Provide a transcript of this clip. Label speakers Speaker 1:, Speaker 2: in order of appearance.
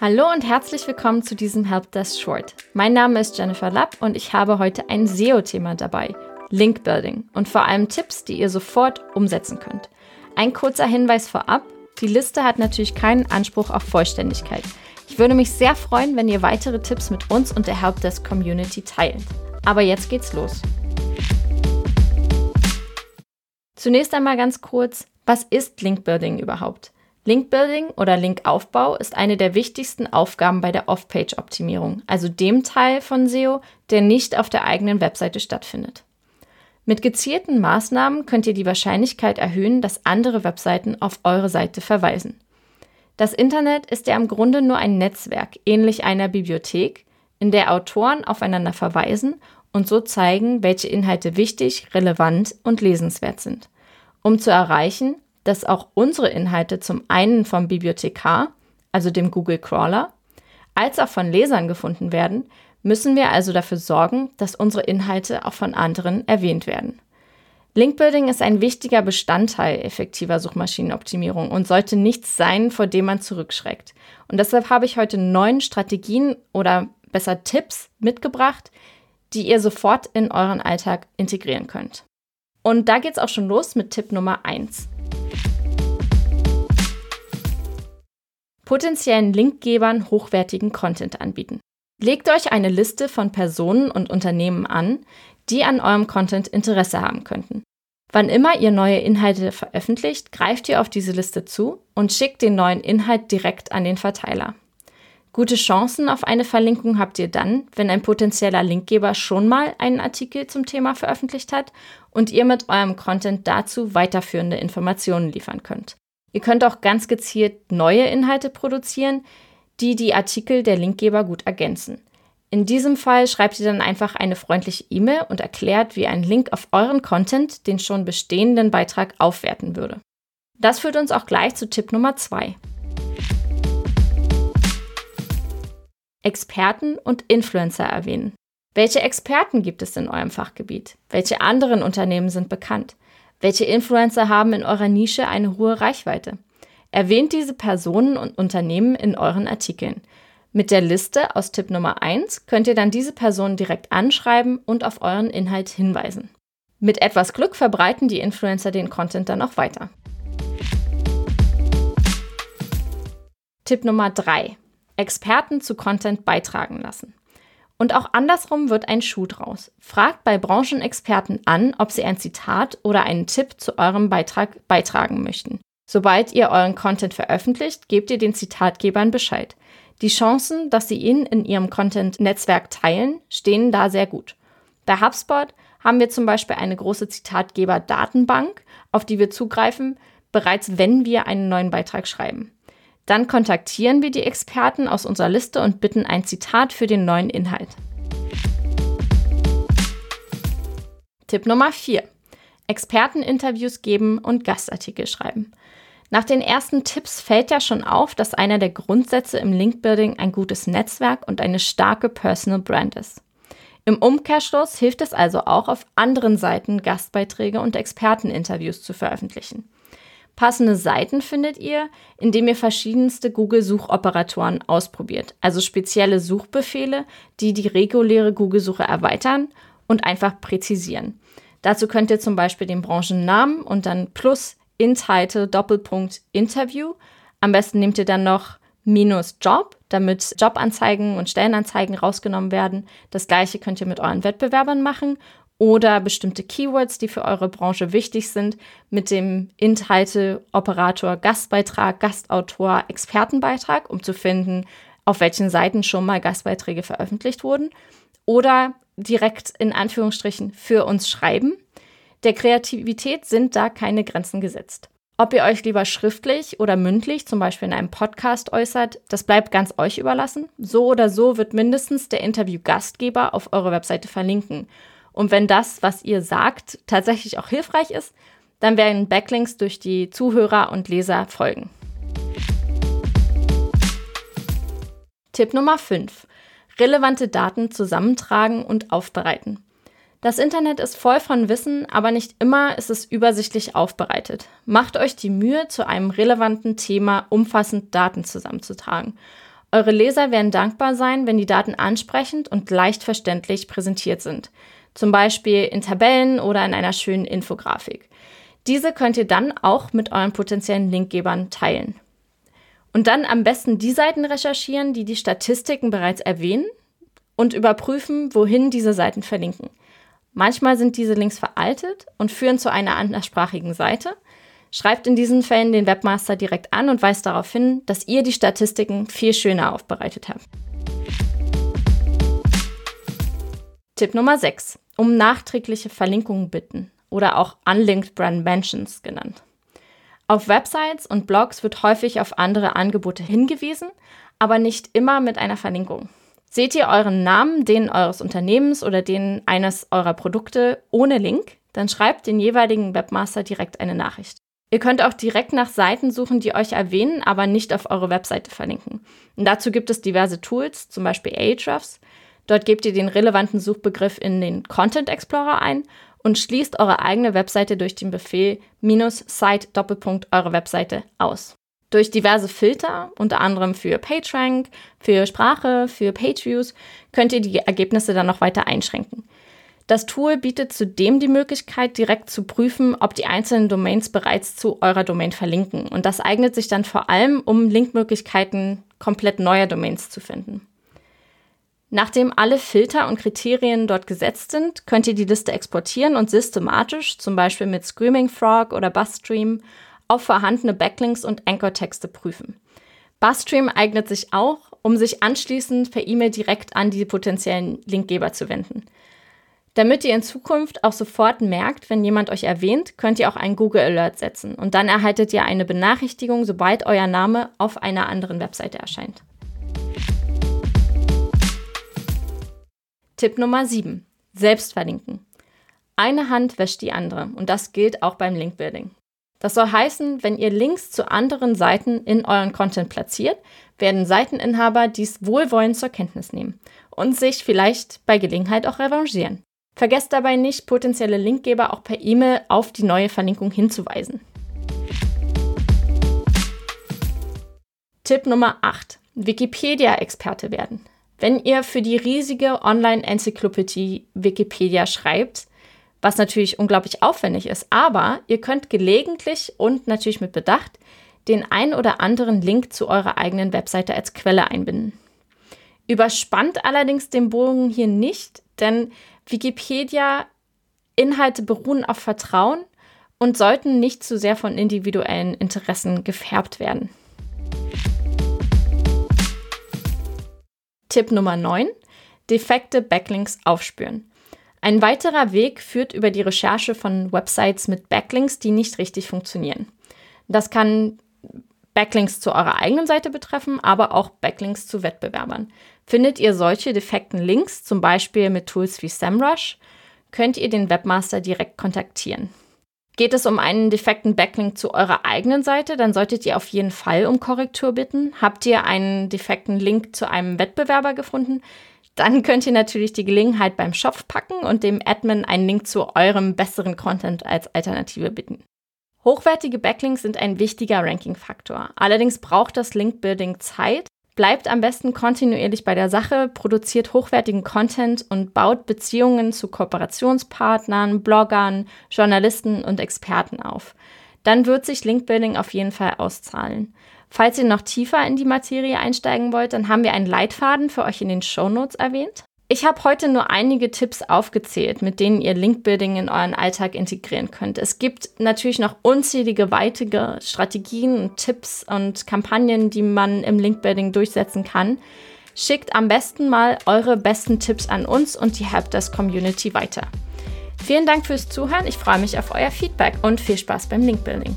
Speaker 1: Hallo und herzlich willkommen zu diesem Helpdesk Short. Mein Name ist Jennifer Lapp und ich habe heute ein SEO-Thema dabei, Link Building und vor allem Tipps, die ihr sofort umsetzen könnt. Ein kurzer Hinweis vorab, die Liste hat natürlich keinen Anspruch auf Vollständigkeit. Ich würde mich sehr freuen, wenn ihr weitere Tipps mit uns und der Helpdesk Community teilt. Aber jetzt geht's los. Zunächst einmal ganz kurz, was ist Link Building überhaupt? Linkbuilding oder Linkaufbau ist eine der wichtigsten Aufgaben bei der Off-Page-Optimierung, also dem Teil von SEO, der nicht auf der eigenen Webseite stattfindet. Mit gezielten Maßnahmen könnt ihr die Wahrscheinlichkeit erhöhen, dass andere Webseiten auf eure Seite verweisen. Das Internet ist ja im Grunde nur ein Netzwerk, ähnlich einer Bibliothek, in der Autoren aufeinander verweisen und so zeigen, welche Inhalte wichtig, relevant und lesenswert sind. Um zu erreichen, dass auch unsere Inhalte zum einen vom Bibliothekar, also dem Google Crawler, als auch von Lesern gefunden werden, müssen wir also dafür sorgen, dass unsere Inhalte auch von anderen erwähnt werden. Linkbuilding ist ein wichtiger Bestandteil effektiver Suchmaschinenoptimierung und sollte nichts sein, vor dem man zurückschreckt. Und deshalb habe ich heute neun Strategien oder besser Tipps mitgebracht, die ihr sofort in euren Alltag integrieren könnt. Und da geht es auch schon los mit Tipp Nummer eins. Potenziellen Linkgebern hochwertigen Content anbieten. Legt euch eine Liste von Personen und Unternehmen an, die an eurem Content Interesse haben könnten. Wann immer ihr neue Inhalte veröffentlicht, greift ihr auf diese Liste zu und schickt den neuen Inhalt direkt an den Verteiler. Gute Chancen auf eine Verlinkung habt ihr dann, wenn ein potenzieller Linkgeber schon mal einen Artikel zum Thema veröffentlicht hat und ihr mit eurem Content dazu weiterführende Informationen liefern könnt. Ihr könnt auch ganz gezielt neue Inhalte produzieren, die die Artikel der Linkgeber gut ergänzen. In diesem Fall schreibt ihr dann einfach eine freundliche E-Mail und erklärt, wie ein Link auf euren Content den schon bestehenden Beitrag aufwerten würde. Das führt uns auch gleich zu Tipp Nummer 2. Experten und Influencer erwähnen. Welche Experten gibt es in eurem Fachgebiet? Welche anderen Unternehmen sind bekannt? Welche Influencer haben in eurer Nische eine hohe Reichweite? Erwähnt diese Personen und Unternehmen in euren Artikeln. Mit der Liste aus Tipp Nummer 1 könnt ihr dann diese Personen direkt anschreiben und auf euren Inhalt hinweisen. Mit etwas Glück verbreiten die Influencer den Content dann auch weiter. Tipp Nummer 3. Experten zu Content beitragen lassen. Und auch andersrum wird ein Schuh draus. Fragt bei Branchenexperten an, ob sie ein Zitat oder einen Tipp zu eurem Beitrag beitragen möchten. Sobald ihr euren Content veröffentlicht, gebt ihr den Zitatgebern Bescheid. Die Chancen, dass sie ihn in ihrem Content-Netzwerk teilen, stehen da sehr gut. Bei HubSpot haben wir zum Beispiel eine große Zitatgeber-Datenbank, auf die wir zugreifen, bereits wenn wir einen neuen Beitrag schreiben. Dann kontaktieren wir die Experten aus unserer Liste und bitten ein Zitat für den neuen Inhalt. Tipp Nummer 4. Experteninterviews geben und Gastartikel schreiben. Nach den ersten Tipps fällt ja schon auf, dass einer der Grundsätze im Linkbuilding ein gutes Netzwerk und eine starke Personal Brand ist. Im Umkehrschluss hilft es also auch, auf anderen Seiten Gastbeiträge und Experteninterviews zu veröffentlichen. Passende Seiten findet ihr, indem ihr verschiedenste Google-Suchoperatoren ausprobiert, also spezielle Suchbefehle, die die reguläre Google-Suche erweitern und einfach präzisieren. Dazu könnt ihr zum Beispiel den Branchennamen und dann plus Intitle Doppelpunkt Interview. Am besten nehmt ihr dann noch minus Job, damit Jobanzeigen und Stellenanzeigen rausgenommen werden. Das gleiche könnt ihr mit euren Wettbewerbern machen oder bestimmte Keywords, die für eure Branche wichtig sind, mit dem Inhalte, Operator, Gastbeitrag, Gastautor, Expertenbeitrag, um zu finden, auf welchen Seiten schon mal Gastbeiträge veröffentlicht wurden. Oder direkt in Anführungsstrichen für uns schreiben. Der Kreativität sind da keine Grenzen gesetzt. Ob ihr euch lieber schriftlich oder mündlich, zum Beispiel in einem Podcast, äußert, das bleibt ganz euch überlassen. So oder so wird mindestens der Interview-Gastgeber auf eurer Webseite verlinken. Und wenn das, was ihr sagt, tatsächlich auch hilfreich ist, dann werden Backlinks durch die Zuhörer und Leser folgen. Tipp Nummer 5. Relevante Daten zusammentragen und aufbereiten. Das Internet ist voll von Wissen, aber nicht immer ist es übersichtlich aufbereitet. Macht euch die Mühe, zu einem relevanten Thema umfassend Daten zusammenzutragen. Eure Leser werden dankbar sein, wenn die Daten ansprechend und leicht verständlich präsentiert sind. Zum Beispiel in Tabellen oder in einer schönen Infografik. Diese könnt ihr dann auch mit euren potenziellen Linkgebern teilen. Und dann am besten die Seiten recherchieren, die die Statistiken bereits erwähnen und überprüfen, wohin diese Seiten verlinken. Manchmal sind diese Links veraltet und führen zu einer anderssprachigen Seite. Schreibt in diesen Fällen den Webmaster direkt an und weist darauf hin, dass ihr die Statistiken viel schöner aufbereitet habt. Tipp Nummer 6. Um nachträgliche Verlinkungen bitten oder auch Unlinked Brand Mentions genannt. Auf Websites und Blogs wird häufig auf andere Angebote hingewiesen, aber nicht immer mit einer Verlinkung. Seht ihr euren Namen, den eures Unternehmens oder den eines eurer Produkte ohne Link, dann schreibt den jeweiligen Webmaster direkt eine Nachricht. Ihr könnt auch direkt nach Seiten suchen, die euch erwähnen, aber nicht auf eure Webseite verlinken. Und dazu gibt es diverse Tools, zum Beispiel Ahrefs. Dort gebt ihr den relevanten Suchbegriff in den Content Explorer ein und schließt eure eigene Webseite durch den Befehl site Doppelpunkt eure Webseite aus. Durch diverse Filter, unter anderem für PageRank, für Sprache, für PageViews, könnt ihr die Ergebnisse dann noch weiter einschränken. Das Tool bietet zudem die Möglichkeit, direkt zu prüfen, ob die einzelnen Domains bereits zu eurer Domain verlinken. Und das eignet sich dann vor allem, um Linkmöglichkeiten komplett neuer Domains zu finden. Nachdem alle Filter und Kriterien dort gesetzt sind, könnt ihr die Liste exportieren und systematisch, zum Beispiel mit Screaming Frog oder Busstream, auf vorhandene Backlinks und Anchor-Texte prüfen. Busstream eignet sich auch, um sich anschließend per E-Mail direkt an die potenziellen Linkgeber zu wenden. Damit ihr in Zukunft auch sofort merkt, wenn jemand euch erwähnt, könnt ihr auch einen Google Alert setzen und dann erhaltet ihr eine Benachrichtigung, sobald euer Name auf einer anderen Webseite erscheint. Tipp Nummer 7. Selbst verlinken. Eine Hand wäscht die andere und das gilt auch beim Linkbuilding. Das soll heißen, wenn ihr Links zu anderen Seiten in euren Content platziert, werden Seiteninhaber dies wohlwollend zur Kenntnis nehmen und sich vielleicht bei Gelegenheit auch revanchieren. Vergesst dabei nicht, potenzielle Linkgeber auch per E-Mail auf die neue Verlinkung hinzuweisen. Tipp Nummer 8. Wikipedia-Experte werden. Wenn ihr für die riesige Online-Enzyklopädie Wikipedia schreibt, was natürlich unglaublich aufwendig ist, aber ihr könnt gelegentlich und natürlich mit Bedacht den ein oder anderen Link zu eurer eigenen Webseite als Quelle einbinden. Überspannt allerdings den Bogen hier nicht, denn Wikipedia Inhalte beruhen auf Vertrauen und sollten nicht zu sehr von individuellen Interessen gefärbt werden. Tipp Nummer 9. Defekte Backlinks aufspüren. Ein weiterer Weg führt über die Recherche von Websites mit Backlinks, die nicht richtig funktionieren. Das kann Backlinks zu eurer eigenen Seite betreffen, aber auch Backlinks zu Wettbewerbern. Findet ihr solche defekten Links, zum Beispiel mit Tools wie SEMrush, könnt ihr den Webmaster direkt kontaktieren. Geht es um einen defekten Backlink zu eurer eigenen Seite, dann solltet ihr auf jeden Fall um Korrektur bitten. Habt ihr einen defekten Link zu einem Wettbewerber gefunden, dann könnt ihr natürlich die Gelegenheit beim Shop packen und dem Admin einen Link zu eurem besseren Content als Alternative bitten. Hochwertige Backlinks sind ein wichtiger Ranking-Faktor. Allerdings braucht das Link-Building Zeit. Bleibt am besten kontinuierlich bei der Sache, produziert hochwertigen Content und baut Beziehungen zu Kooperationspartnern, Bloggern, Journalisten und Experten auf. Dann wird sich Linkbuilding auf jeden Fall auszahlen. Falls ihr noch tiefer in die Materie einsteigen wollt, dann haben wir einen Leitfaden für euch in den Show Notes erwähnt. Ich habe heute nur einige Tipps aufgezählt, mit denen ihr Linkbuilding in euren Alltag integrieren könnt. Es gibt natürlich noch unzählige weitere Strategien und Tipps und Kampagnen, die man im Linkbuilding durchsetzen kann. Schickt am besten mal eure besten Tipps an uns und die Helpdesk Community weiter. Vielen Dank fürs Zuhören. Ich freue mich auf euer Feedback und viel Spaß beim Linkbuilding.